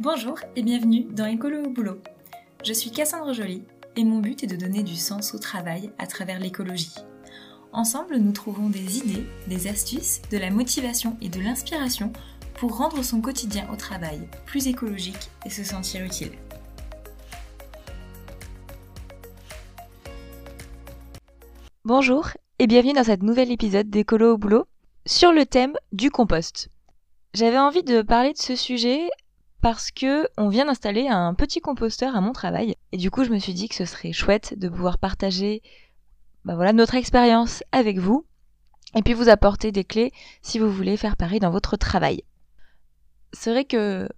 Bonjour et bienvenue dans Écolo au boulot. Je suis Cassandre Joly et mon but est de donner du sens au travail à travers l'écologie. Ensemble, nous trouvons des idées, des astuces, de la motivation et de l'inspiration pour rendre son quotidien au travail plus écologique et se sentir utile. Bonjour et bienvenue dans cet nouvel épisode d'Écolo au boulot sur le thème du compost. J'avais envie de parler de ce sujet parce que on vient d'installer un petit composteur à mon travail et du coup je me suis dit que ce serait chouette de pouvoir partager bah voilà notre expérience avec vous et puis vous apporter des clés si vous voulez faire pareil dans votre travail. C'est vrai que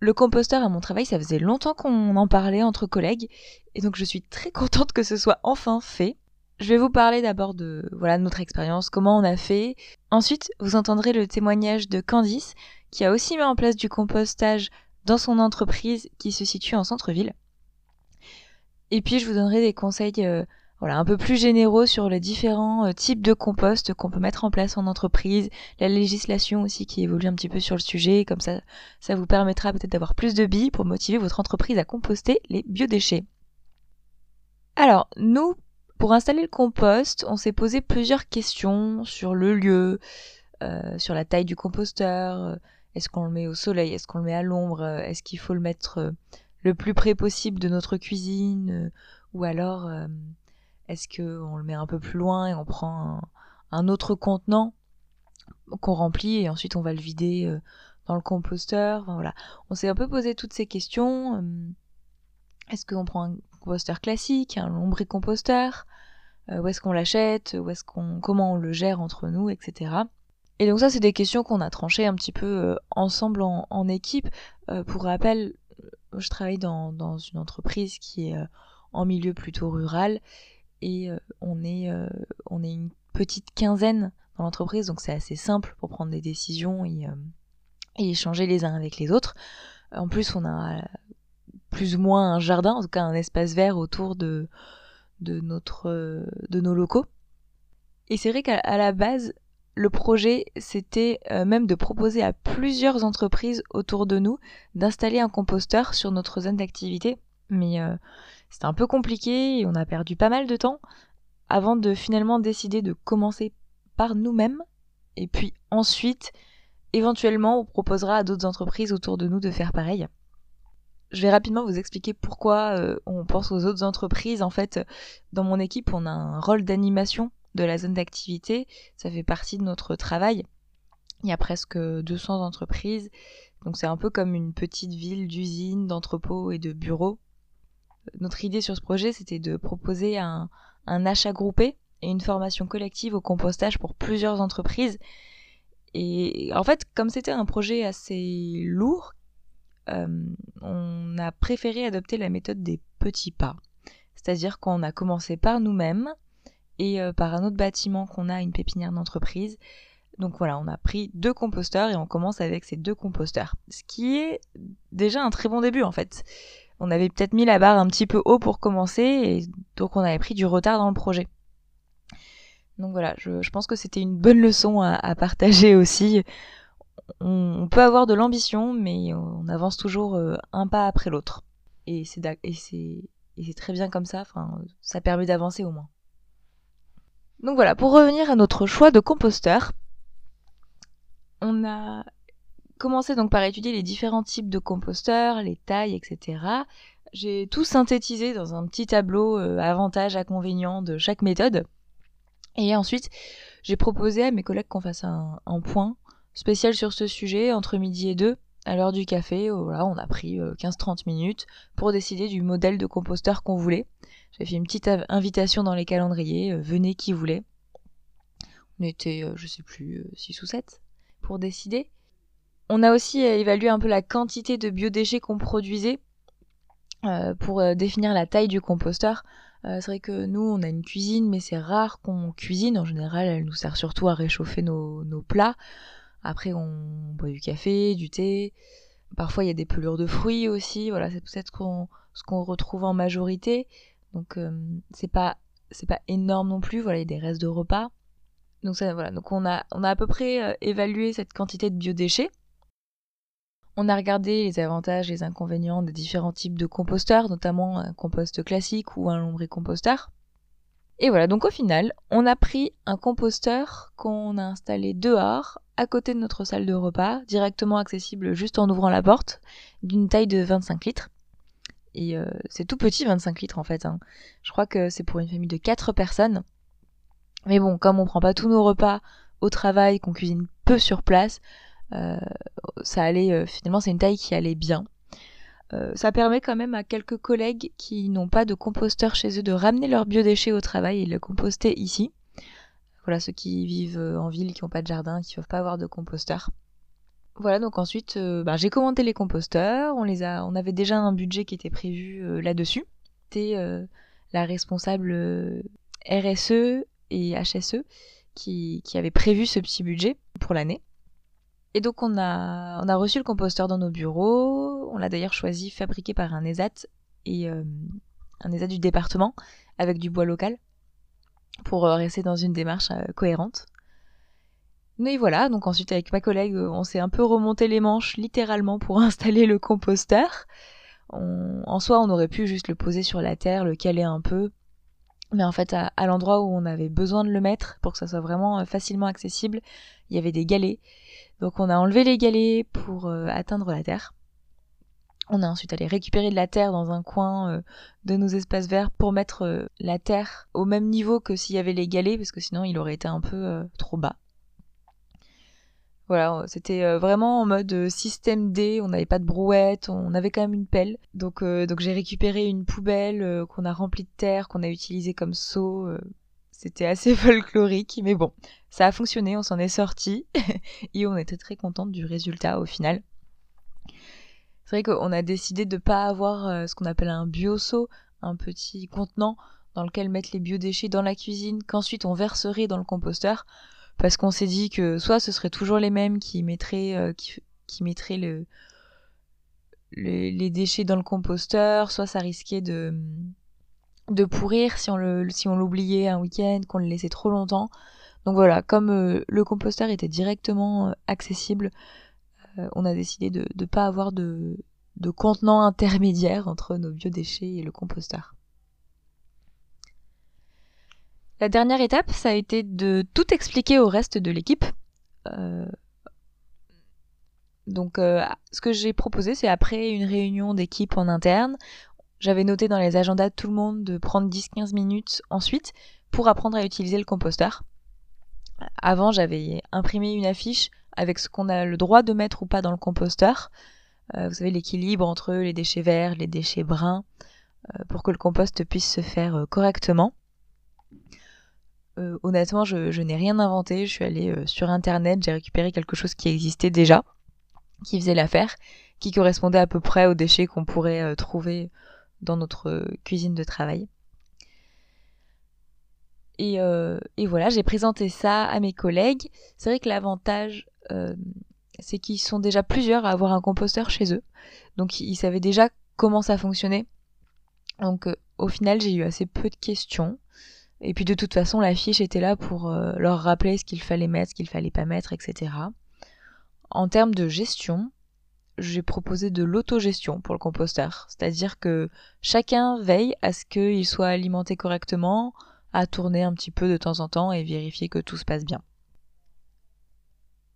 le composteur à mon travail, ça faisait longtemps qu'on en parlait entre collègues et donc je suis très contente que ce soit enfin fait. Je vais vous parler d'abord de voilà notre expérience, comment on a fait. Ensuite, vous entendrez le témoignage de Candice qui a aussi mis en place du compostage dans son entreprise qui se situe en centre-ville. Et puis je vous donnerai des conseils euh, voilà, un peu plus généraux sur les différents euh, types de compost qu'on peut mettre en place en entreprise, la législation aussi qui évolue un petit peu sur le sujet, comme ça ça vous permettra peut-être d'avoir plus de billes pour motiver votre entreprise à composter les biodéchets. Alors, nous, pour installer le compost, on s'est posé plusieurs questions sur le lieu, euh, sur la taille du composteur, est-ce qu'on le met au soleil Est-ce qu'on le met à l'ombre Est-ce qu'il faut le mettre euh, le plus près possible de notre cuisine Ou alors, euh, est-ce qu'on le met un peu plus loin et on prend un, autre contenant qu'on remplit et ensuite on va le vider euh, dans le composteur voilà. On s'est un peu posé toutes ces questions. Est-ce qu'on prend un composteur classique, un lombricomposteur Où est-ce qu'on l'achète Où est-ce qu'on, comment on le gère entre nous, etc. Et donc ça, c'est des questions qu'on a tranchées un petit peu euh, ensemble en, équipe. Euh, pour rappel, euh, je travaille dans, dans une entreprise qui est en milieu plutôt rural et on est on est une petite quinzaine dans l'entreprise, donc c'est assez simple pour prendre des décisions et échanger les uns avec les autres. En plus, on a plus ou moins un jardin, en tout cas un espace vert autour de de nos locaux. Et c'est vrai qu'à la base, le projet, c'était euh, même de proposer à plusieurs entreprises autour de nous d'installer un composteur sur notre zone d'activité. Mais euh, c'était un peu compliqué on a perdu pas mal de temps avant de finalement décider de commencer par nous-mêmes. Et puis ensuite, éventuellement, on proposera à d'autres entreprises autour de nous de faire pareil. Je vais rapidement vous expliquer pourquoi euh, on pense aux autres entreprises. En fait, dans mon équipe, on a un rôle d'animation de la zone d'activité. Ça fait partie de notre travail. Il y a presque 200 entreprises. Donc c'est un peu comme une petite ville d'usines, d'entrepôts et de bureaux. Notre idée sur ce projet, c'était de proposer un, achat groupé et une formation collective au compostage pour plusieurs entreprises. Et en fait, comme c'était un projet assez lourd, euh, on a préféré adopter la méthode des petits pas. C'est-à-dire qu'on a commencé par nous-mêmes, et euh, par un autre bâtiment qu'on a, une pépinière d'entreprise. Donc voilà, on a pris deux composteurs et on commence avec ces deux composteurs. Ce qui est déjà un très bon début en fait. On avait peut-être mis la barre un petit peu haut pour commencer et donc on avait pris du retard dans le projet. Donc voilà, je, pense que c'était une bonne leçon à, partager aussi. On, peut avoir de l'ambition, mais on avance toujours euh, un pas après l'autre. Et c'est très bien comme ça, ça permet d'avancer au moins. Donc voilà, pour revenir à notre choix de composteur, on a commencé donc par étudier les différents types de composteurs, les tailles, etc. J'ai tout synthétisé dans un petit tableau euh, avantages, inconvénients de chaque méthode. Et ensuite, j'ai proposé à mes collègues qu'on fasse un, point spécial sur ce sujet entre midi et deux à l'heure du café. Voilà, on a pris 15-30 euh, minutes pour décider du modèle de composteur qu'on voulait. J'ai fait une petite invitation dans les calendriers, euh, venez qui voulait. On était, euh, je sais plus, 6 euh, ou 7 pour décider. On a aussi évalué un peu la quantité de biodéchets qu'on produisait pour définir la taille du composteur. c'est vrai que nous, on a une cuisine, mais c'est rare qu'on cuisine. En général, elle nous sert surtout à réchauffer nos plats. Après, on boit du café, du thé. Parfois, il y a des pelures de fruits aussi. Voilà, c'est peut-être ce qu'on retrouve en majorité. Donc euh, c'est pas c'est pas énorme non plus, voilà, il y a des restes de repas. Donc ça voilà, donc on a on a à peu près euh, évalué cette quantité de biodéchets. On a regardé les avantages et les inconvénients des différents types de composteurs, notamment un compost classique ou un lombricomposteur. Et voilà, donc au final, on a pris un composteur qu'on a installé dehors, à côté de notre salle de repas, directement accessible juste en ouvrant la porte, d'une taille de 25 litres. Et euh, c'est tout petit 25 litres en fait. Hein. Je crois que c'est pour une famille de 4 personnes. Mais bon, comme on prend pas tous nos repas au travail, qu'on cuisine peu sur place, euh, ça allait euh, finalement c'est une taille qui allait bien. Ça permet quand même à quelques collègues qui n'ont pas de composteur chez eux de ramener leurs biodéchets au travail et le composter ici. Voilà ceux qui vivent en ville, qui n'ont pas de jardin, qui ne peuvent pas avoir de composteur. Voilà, donc ensuite, euh, bah, j'ai commandé les composteurs. On les a, on avait déjà un budget qui était prévu euh, là-dessus. C'était euh, la responsable RSE et HSE qui, qui avait prévu ce petit budget pour l'année. Et donc on a, reçu le composteur dans nos bureaux. On l'a d'ailleurs choisi fabriqué par un ESAT et un ESAT du département avec du bois local pour rester dans une démarche cohérente. Mais voilà, donc ensuite avec ma collègue, euh, on s'est un peu remonté les manches littéralement pour installer le composteur. En soi, on aurait pu juste le poser sur la terre, le caler un peu. Mais en fait, à, l'endroit où on avait besoin de le mettre, pour que ça soit vraiment euh, facilement accessible, il y avait des galets. Donc on a enlevé les galets pour euh, atteindre la terre. On a ensuite allé récupérer de la terre dans un coin de nos espaces verts pour mettre la terre au même niveau que s'il y avait les galets, parce que sinon il aurait été un peu trop bas. Voilà, c'était euh, vraiment en mode euh, système D, on n'avait pas de brouette, on avait quand même une pelle. Donc, euh, donc j'ai récupéré une poubelle qu'on a remplie de terre, qu'on a utilisée comme seau. C'était assez folklorique, mais bon, ça a fonctionné, on s'en est sorti et on était très contente du résultat au final. C'est vrai qu'on a décidé de ne pas avoir ce qu'on appelle un bio-seau, un petit contenant dans lequel mettre les biodéchets dans la cuisine, qu'ensuite on verserait dans le composteur parce qu'on s'est dit que soit ce serait toujours les mêmes qui mettraient, euh, les déchets dans le composteur, soit ça risquait de, de pourrir si on le, si on l'oubliait un week-end, qu'on le laissait trop longtemps. Donc voilà, comme euh, le composteur était directement euh, accessible, on a décidé de ne pas avoir de, de contenant intermédiaire entre nos biodéchets et le composteur. La dernière étape, ça a été de tout expliquer au reste de l'équipe. Euh, donc, euh, ce que j'ai proposé, c'est après une réunion d'équipe en interne, j'avais noté dans les agendas de tout le monde de prendre 10-15 minutes ensuite pour apprendre à utiliser le composteur. Avant, j'avais imprimé une affiche avec ce qu'on a le droit de mettre ou pas dans le composteur. Euh, vous savez, l'équilibre entre les déchets verts, les déchets bruns, pour que le compost puisse se faire correctement. Euh, honnêtement, je, n'ai rien inventé. Je suis allée euh, sur internet, j'ai récupéré quelque chose qui existait déjà, qui faisait l'affaire, qui correspondait à peu près aux déchets qu'on pourrait euh, trouver dans notre cuisine de travail. Et, voilà, j'ai présenté ça à mes collègues. C'est vrai que l'avantage, c'est qu'ils sont déjà plusieurs à avoir un composteur chez eux. Donc ils savaient déjà comment ça fonctionnait. Donc au final, j'ai eu assez peu de questions. Et puis de toute façon, la fiche était là pour euh, leur rappeler ce qu'il fallait mettre, ce qu'il fallait pas mettre, etc. En termes de gestion, j'ai proposé de l'autogestion pour le composteur. C'est-à-dire que chacun veille à ce qu'il soit alimenté correctement, à tourner un petit peu de temps en temps et vérifier que tout se passe bien.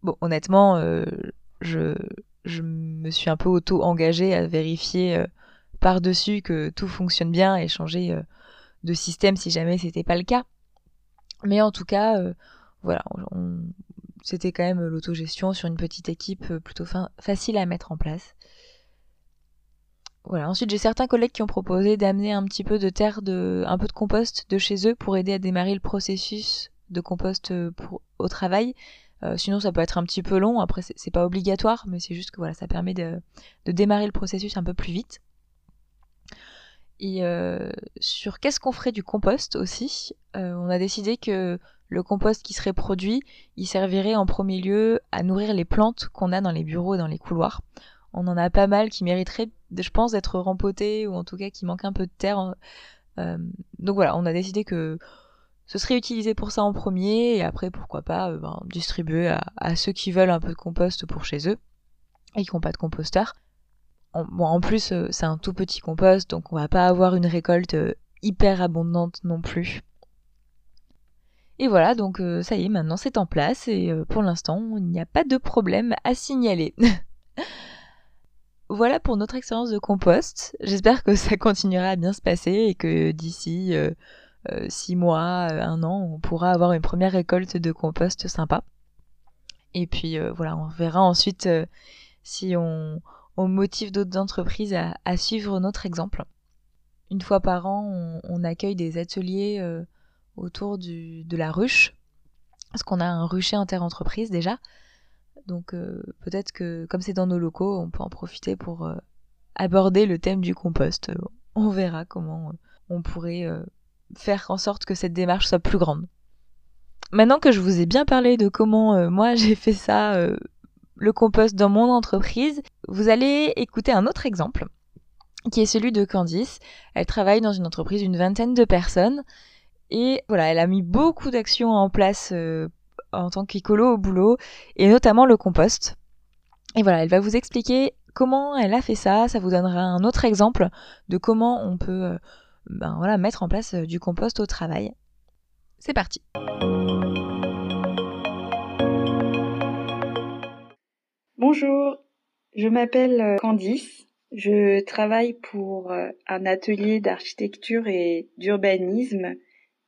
Bon, honnêtement, euh, je, me suis un peu auto-engagée à vérifier euh, par-dessus que tout fonctionne bien et changer de système si jamais c'était pas le cas. Mais en tout cas, euh, voilà, c'était quand même l'autogestion sur une petite équipe euh, plutôt facile à mettre en place. Voilà. Ensuite, j'ai certains collègues qui ont proposé d'amener un petit peu de terre, de, un peu de compost de chez eux pour aider à démarrer le processus de compost euh, pour, au travail. sinon, ça peut être un petit peu long. Après, c'est pas obligatoire, mais c'est juste que voilà, ça permet de, de démarrer le processus un peu plus vite. Et euh, sur qu'est-ce qu'on ferait du compost aussi, euh, on a décidé que le compost qui serait produit, il servirait en premier lieu à nourrir les plantes qu'on a dans les bureaux et dans les couloirs. On en a pas mal qui mériteraient, je pense, d'être rempotées ou en tout cas qui manquent un peu de terre. Euh, donc voilà, on a décidé que ce serait utilisé pour ça en premier et après pourquoi pas ben, distribuer à, ceux qui veulent un peu de compost pour chez eux. et qui n'ont pas de composteur. En, en plus, euh, c'est un tout petit compost, donc on va pas avoir une récolte euh, hyper abondante non plus. Et voilà, donc euh, ça y est, maintenant c'est en place et pour l'instant, il n'y a pas de problème à signaler. voilà pour notre expérience de compost. J'espère que ça continuera à bien se passer et que d'ici six mois, un an, on pourra avoir une première récolte de compost sympa. Et puis voilà, on verra ensuite si on, motive d'autres entreprises à, suivre notre exemple. Une fois par an, on, accueille des ateliers euh, autour de la ruche, parce qu'on a un rucher interentreprise déjà. Donc euh, peut-être que comme c'est dans nos locaux, on peut en profiter pour euh, aborder le thème du compost. On verra comment on pourrait faire en sorte que cette démarche soit plus grande. Maintenant que je vous ai bien parlé de comment moi j'ai fait ça le compost dans mon entreprise, vous allez écouter un autre exemple qui est celui de Candice. Elle travaille dans une entreprise d'une vingtaine de personnes et voilà, elle a mis beaucoup d'actions en place euh, en tant qu'écolo au boulot et notamment le compost. Et voilà, elle va vous expliquer comment elle a fait ça, ça vous donnera un autre exemple de comment on peut euh, ben voilà, mettre en place euh, du compost au travail. C'est parti. Bonjour, je m'appelle Candice. Je travaille pour un atelier d'architecture et d'urbanisme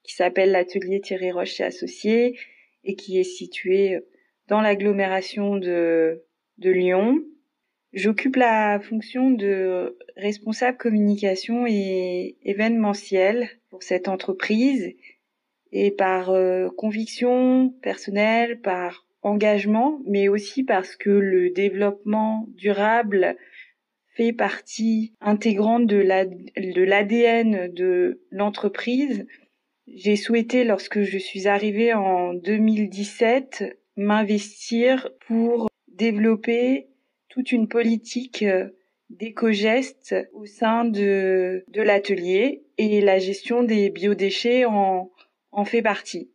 qui s'appelle l'atelier Thierry Roche et Associés et qui est situé euh, dans l'agglomération de, Lyon. J'occupe la fonction de responsable communication et événementiel pour cette entreprise et par conviction personnelle, par engagement, mais aussi parce que le développement durable fait partie intégrante de l'ADN de l'entreprise. J'ai souhaité, lorsque je suis arrivée en 2017, m'investir pour développer toute une politique d'éco-gestes au sein de, de l'atelier et la gestion des biodéchets en, en fait partie.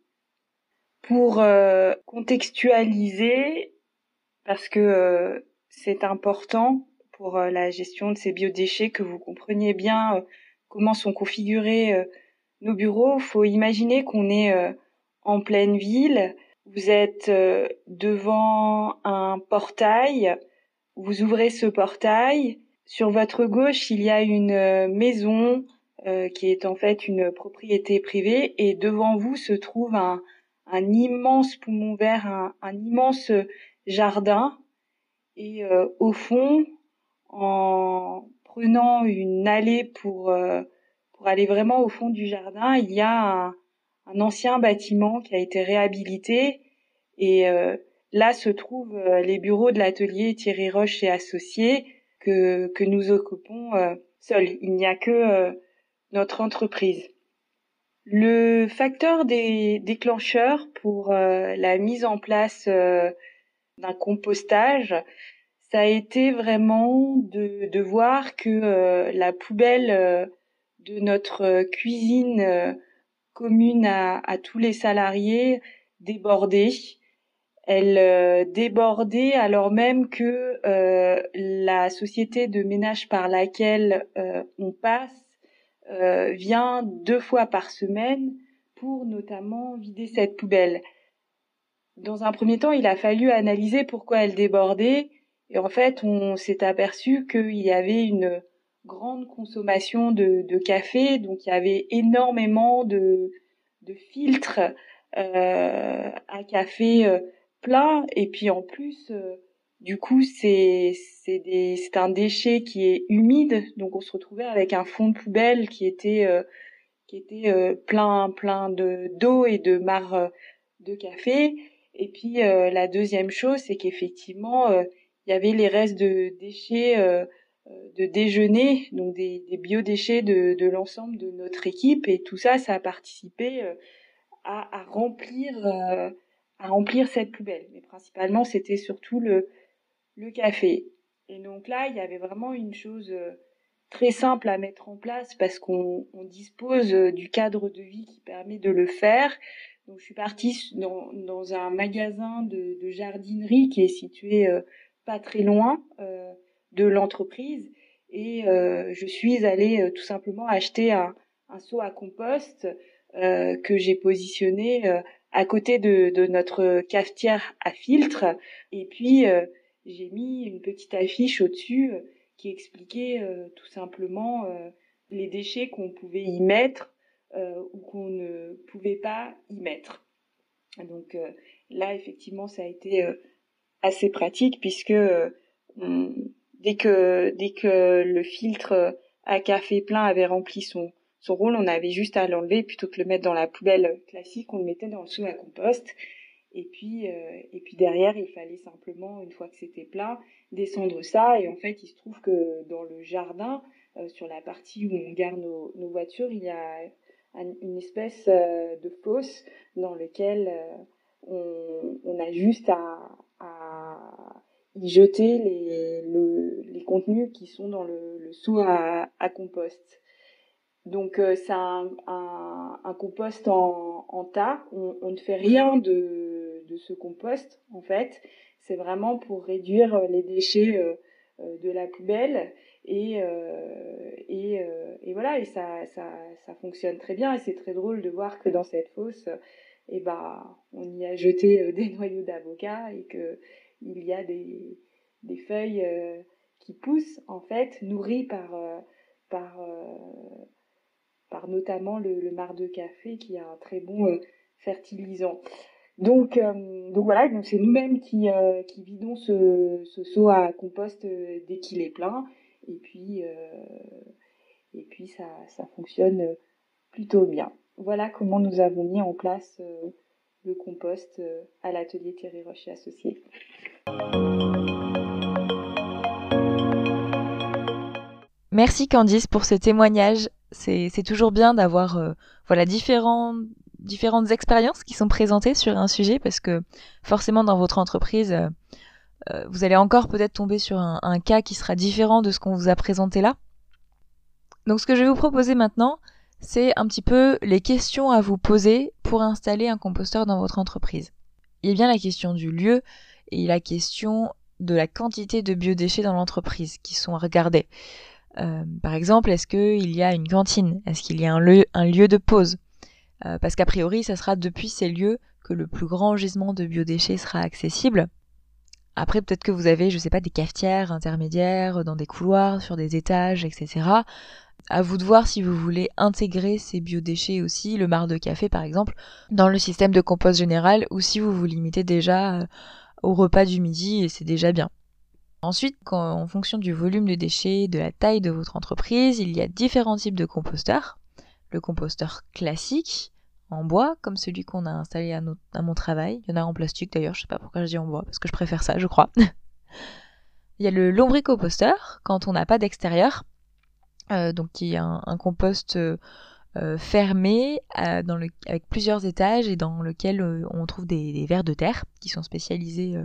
Pour euh, contextualiser, parce que euh, c'est important pour euh, la gestion de ces biodéchets que vous compreniez bien comment sont configurés nos bureaux. Faut imaginer qu'on est en pleine ville, vous êtes devant un portail, vous ouvrez ce portail, sur votre gauche il y a une maison qui est en fait une propriété privée et devant vous se trouve un, un immense poumon vert, un, immense jardin. Et euh, au fond, en prenant une allée pour euh, pour aller vraiment au fond du jardin, il y a un, ancien bâtiment qui a été réhabilité et euh, là se trouvent les bureaux de l'atelier Thierry Roche et Associés que que nous occupons seuls. Il n'y a que notre entreprise. Le facteur des déclencheurs pour euh, la mise en place euh, d'un compostage, ça a été vraiment de, voir que euh, la poubelle de notre cuisine commune à, tous les salariés débordait. Elle débordait alors même que la société de ménage par laquelle on passe euh, vient deux fois par semaine pour notamment vider cette poubelle. Dans un premier temps, il a fallu analyser pourquoi elle débordait et en fait, on s'est aperçu qu'il y avait une grande consommation de, café, donc il y avait énormément de, de filtres euh, à café euh, plein. Et puis en plus du coup, c'est c'est un déchet qui est humide, donc on se retrouvait avec un fond de poubelle qui était euh, qui était euh, plein plein de d'eau et de marre de café. Et puis la deuxième chose, c'est qu'effectivement, il y avait les restes de déchets de déjeuner, donc des, biodéchets de, l'ensemble de notre équipe, et tout ça, ça a participé à, à remplir à remplir cette poubelle. Mais principalement, c'était surtout le le café. Et donc là, il y avait vraiment une chose euh, très simple à mettre en place parce qu'on dispose euh, du cadre de vie qui permet de le faire. Donc je suis partie dans, un magasin de, jardinerie qui est situé euh, pas très loin de l'entreprise et je suis allée tout simplement acheter un, un seau à compost que j'ai positionné à côté de, de, notre cafetière à filtre. Et puis, j'ai mis une petite affiche au-dessus qui expliquait tout simplement les déchets qu'on pouvait y mettre euh, ou qu'on ne pouvait pas y mettre. Donc euh, là, effectivement, ça a été euh, assez pratique puisque dès que dès que le filtre à café plein avait rempli son son rôle, on avait juste à l'enlever plutôt que le mettre dans la poubelle classique, on le mettait dans le seau à compost. Et puis et puis derrière, il fallait simplement une fois que c'était plein, descendre ça. Et en fait, il se trouve que dans le jardin, sur la partie où on garde nos, nos voitures, il y a une espèce euh, de fosse dans lequel euh, on, a juste à, y jeter les, les contenus qui sont dans le, le seau à, compost. Donc euh, c'est un, un, compost en, tas. On, ne fait rien de, de ce compost en fait. C'est vraiment pour réduire les déchets de la poubelle et euh, et, euh, voilà et ça, ça, ça fonctionne très bien et c'est très drôle de voir que dans cette fosse eh ben on y a jeté euh, des noyaux d'avocat et que il y a des, feuilles qui poussent en fait nourries par par par notamment le, le marc de café qui a un très bon fertilisant. Donc, donc voilà, donc c'est nous-mêmes qui, qui vidons ce, seau à compost dès qu'il est plein. Et puis, euh, et puis ça, ça fonctionne plutôt bien. Voilà comment nous avons mis en place euh, le compost euh, à l'atelier Thierry Roche et Associés. Merci Candice pour ce témoignage. C'est toujours bien d'avoir voilà différents, différentes expériences qui sont présentées sur un sujet parce que forcément dans votre entreprise, euh, vous allez encore peut-être tomber sur un, cas qui sera différent de ce qu'on vous a présenté là. Donc ce que je vais vous proposer maintenant, c'est un petit peu les questions à vous poser pour installer un composteur dans votre entreprise. Il y a bien la question du lieu et la question de la quantité de biodéchets dans l'entreprise qui sont à regarder. Euh, par exemple, est-ce qu'il y a une cantine? Est-ce qu'il y a un lieu, de pause? Euh, Parce qu'a priori, ça sera depuis ces lieux que le plus grand gisement de biodéchets sera accessible. Après, peut-être que vous avez, je sais pas, des cafetières intermédiaires dans des couloirs, sur des étages, etc. À vous de voir si vous voulez intégrer ces biodéchets aussi, le marc de café par exemple, dans le système de compost général ou si vous vous limitez déjà euh, au repas du midi et c'est déjà bien. Ensuite, en fonction du volume de déchets, de la taille de votre entreprise, il y a différents types de composteurs. Le composteur classique, en bois, comme celui qu'on a installé à, mon travail. Il y en a en plastique d'ailleurs, je sais pas pourquoi je dis en bois, parce que je préfère ça, je crois. Il y a le lombricomposteur, quand on n'a pas d'extérieur, euh, donc qui est un, compost euh, euh, fermé le, avec plusieurs étages et dans lequel on trouve des, des, vers de terre qui sont spécialisés.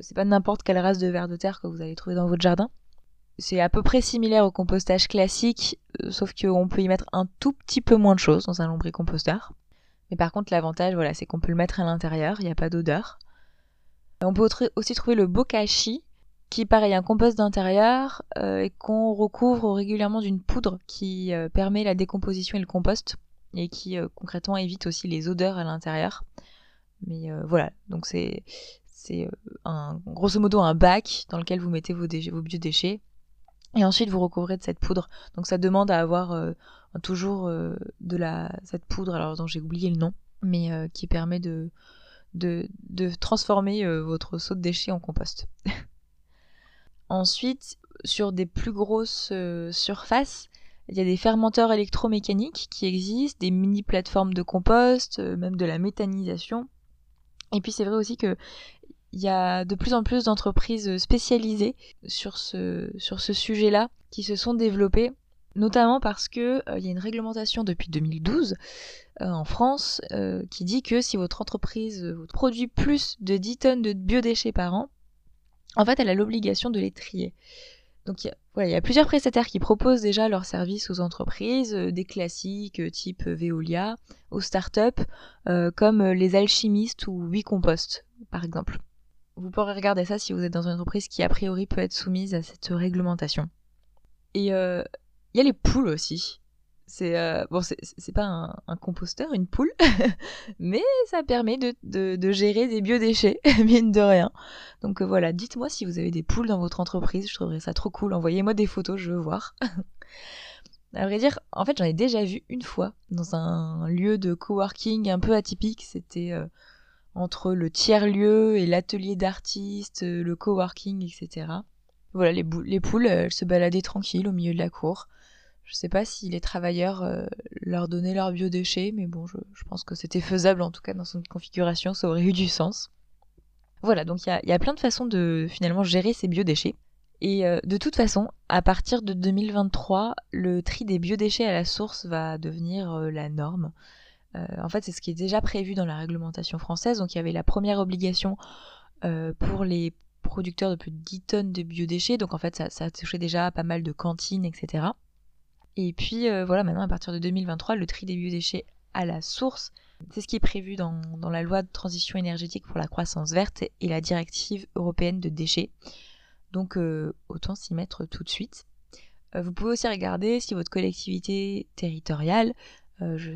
c'est pas n'importe quelle race de vers de terre que vous allez trouver dans votre jardin. C'est à peu près similaire au compostage classique, sauf qu'on peut y mettre un tout petit peu moins de choses dans un lombricomposteur. Mais par contre, l'avantage, voilà, c'est qu'on peut le mettre à l'intérieur, il n'y a pas d'odeur. On peut aussi trouver le bokashi, qui pareil un compost d'intérieur euh, et qu'on recouvre régulièrement d'une poudre qui euh, permet la décomposition et le compost et qui euh, concrètement évite aussi les odeurs à l'intérieur. Mais voilà, donc c'est c'est grosso modo un bac dans lequel vous mettez vos, vos biodéchets et ensuite vous recouvrez de cette poudre. Donc ça demande à avoir toujours de la cette poudre alors dont j'ai oublié le nom mais qui permet de de, de transformer votre saut de déchets en compost. Ensuite, sur des plus grosses surfaces, il y a des fermenteurs électromécaniques qui existent, des mini plateformes de compost, même de la méthanisation. Et puis c'est vrai aussi que il y a de plus en plus d'entreprises spécialisées sur ce, sur ce sujet-là qui se sont développées notamment parce que euh, y a une réglementation depuis 2012 euh, en France euh, qui dit que si votre entreprise produit plus de 10 tonnes de biodéchets par an, en fait, elle a l'obligation de les trier. Donc il y, a, voilà, il y a plusieurs prestataires qui proposent déjà leurs services aux entreprises, des classiques type Veolia, aux startups comme les alchimistes ou WeCompost par exemple. vous pourrez regarder ça si vous êtes dans une entreprise qui a priori peut être soumise à cette réglementation. Et il y a les poules aussi. C'est euh, bon, c'est pas un, composteur, une poule, mais ça permet de, gérer des biodéchets, mine de rien. Donc euh, voilà, dites-moi si vous avez des poules dans votre entreprise, je trouverais ça trop cool. Envoyez-moi des photos, je veux voir. à vrai dire, en fait, j'en ai déjà vu une fois dans un lieu de coworking un peu atypique. C'était euh, entre le tiers-lieu et l'atelier d'artistes, le coworking, etc. Voilà, les, les poules, elles se baladaient tranquilles au milieu de la cour. Je sais pas si les travailleurs euh, leur donnaient leurs biodéchets, mais bon, je, pense que c'était faisable en tout cas dans son configuration, ça aurait eu du sens. Voilà, donc il y a, plein de façons de finalement gérer ces biodéchets. Et euh, de toute façon, à partir de 2023, le tri des biodéchets à la source va devenir euh, la norme. en fait, c'est ce qui est déjà prévu dans la réglementation française. Donc il y avait la première obligation pour les producteurs de plus de 10 tonnes de biodéchets. Donc en fait, ça, ça touchait déjà pas mal de cantines, etc. Et puis euh, voilà, maintenant à partir de 2023, le tri des biodéchets à la source, c'est ce qui est prévu dans, la loi de transition énergétique pour la croissance verte et la directive européenne de déchets. Donc euh, autant s'y mettre tout de suite. Euh, vous pouvez aussi regarder si votre collectivité territoriale,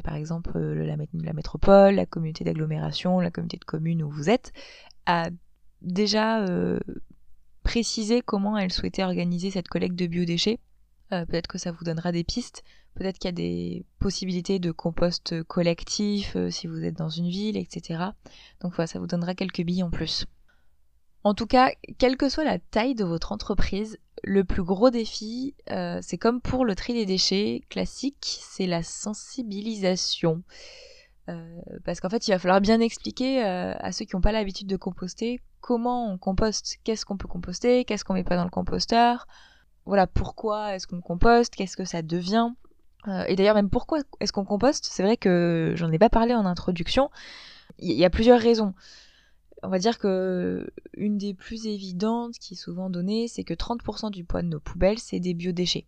par exemple la, la, métropole, la communauté d'agglomération, la communauté de communes où vous êtes, a déjà précisé comment elle souhaitait organiser cette collecte de biodéchets euh, peut-être que ça vous donnera des pistes. Peut-être qu'il y a des possibilités de compost collectif euh, si vous êtes dans une ville, etc. Donc voilà, ça vous donnera quelques billes en plus. En tout cas, quelle que soit la taille de votre entreprise, le plus gros défi, euh, c'est comme pour le tri des déchets classique, c'est la sensibilisation. parce qu'en fait, il va falloir bien expliquer à ceux qui n'ont pas l'habitude de composter comment on composte, qu'est-ce qu'on peut composter, qu'est-ce qu'on met pas dans le composteur, voilà, pourquoi est-ce qu'on composte, qu'est-ce que ça devient. Euh, et d'ailleurs, même pourquoi est-ce qu'on composte C'est vrai que j'en ai pas parlé en introduction. Il y, a plusieurs raisons. On va dire que une des plus évidentes qui est souvent donnée, c'est que 30% du poids de nos poubelles, c'est des biodéchets.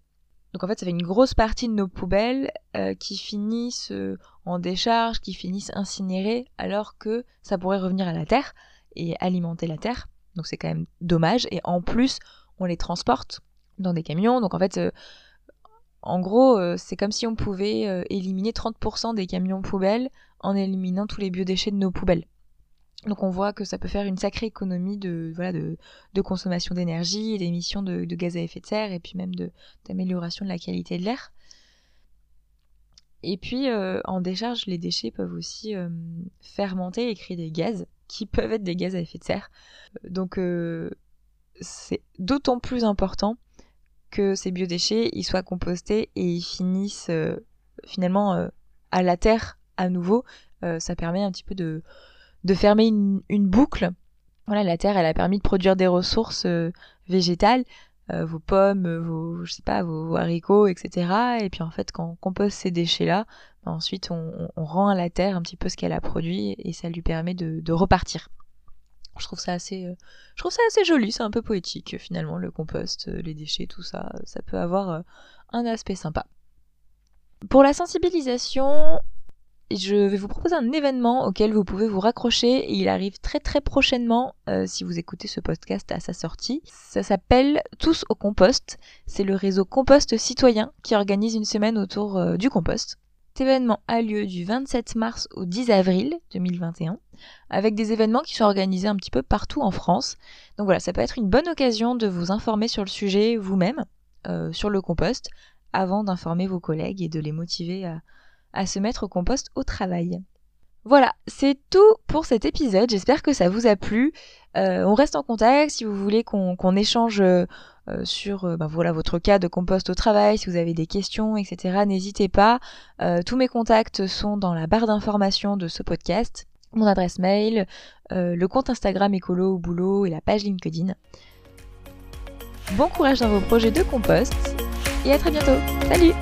Donc en fait, ça fait une grosse partie de nos poubelles euh, qui finissent euh, en décharge, qui finissent incinérées, alors que ça pourrait revenir à la terre et alimenter la terre. Donc c'est quand même dommage. Et en plus, on les transporte dans des camions. Donc en fait, euh, en gros, euh, c'est comme si on pouvait euh, éliminer 30% des camions poubelles en éliminant tous les biodéchets de nos poubelles. Donc on voit que ça peut faire une sacrée économie de, voilà, de, consommation d'énergie d'émissions de, gaz à effet de serre et puis même d'amélioration de, la qualité de l'air. Et puis en décharge, les déchets peuvent aussi fermenter et créer des gaz qui peuvent être des gaz à effet de serre. Donc c'est d'autant plus important que ces biodéchets ils soient compostés et ils finissent euh, finalement euh, à la terre à nouveau. Euh, ça permet un petit peu de, fermer une, boucle. Voilà, la terre, elle a permis de produire des ressources végétales, vos pommes, vos, je sais pas, vos, haricots, etc. Et puis en fait, quand on compose ces déchets-là, ben ensuite on, rend à la terre un petit peu ce qu'elle a produit et ça lui permet de repartir. Je trouve ça assez, euh, je trouve ça assez joli, c'est un peu poétique finalement le compost, euh, les déchets, tout ça, ça peut avoir euh, un aspect sympa. Pour la sensibilisation, je vais vous proposer un événement auquel vous pouvez vous raccrocher il arrive très très prochainement si vous écoutez ce podcast à sa sortie. Ça s'appelle Tous au compost. C'est le réseau Compost Citoyen qui organise une semaine autour du compost. Cet événement a lieu du 27 mars au 10 avril 2021, avec des événements qui sont organisés un petit peu partout en France. Donc voilà, ça peut être une bonne occasion de vous informer sur le sujet vous-même, euh, sur le compost, avant d'informer vos collègues et de les motiver à, se mettre au compost au travail. Voilà, c'est tout pour cet épisode. J'espère que ça vous a plu. Euh, on reste en contact si vous voulez qu'on échange euh, euh, sur bah, voilà, votre cas de compost au travail, si vous avez des questions, etc. N'hésitez pas. Tous mes contacts sont dans la barre d'information de ce podcast. Mon adresse mail, le compte Instagram écolo au boulot et la page LinkedIn. Bon courage dans vos projets de compost et à très bientôt. Salut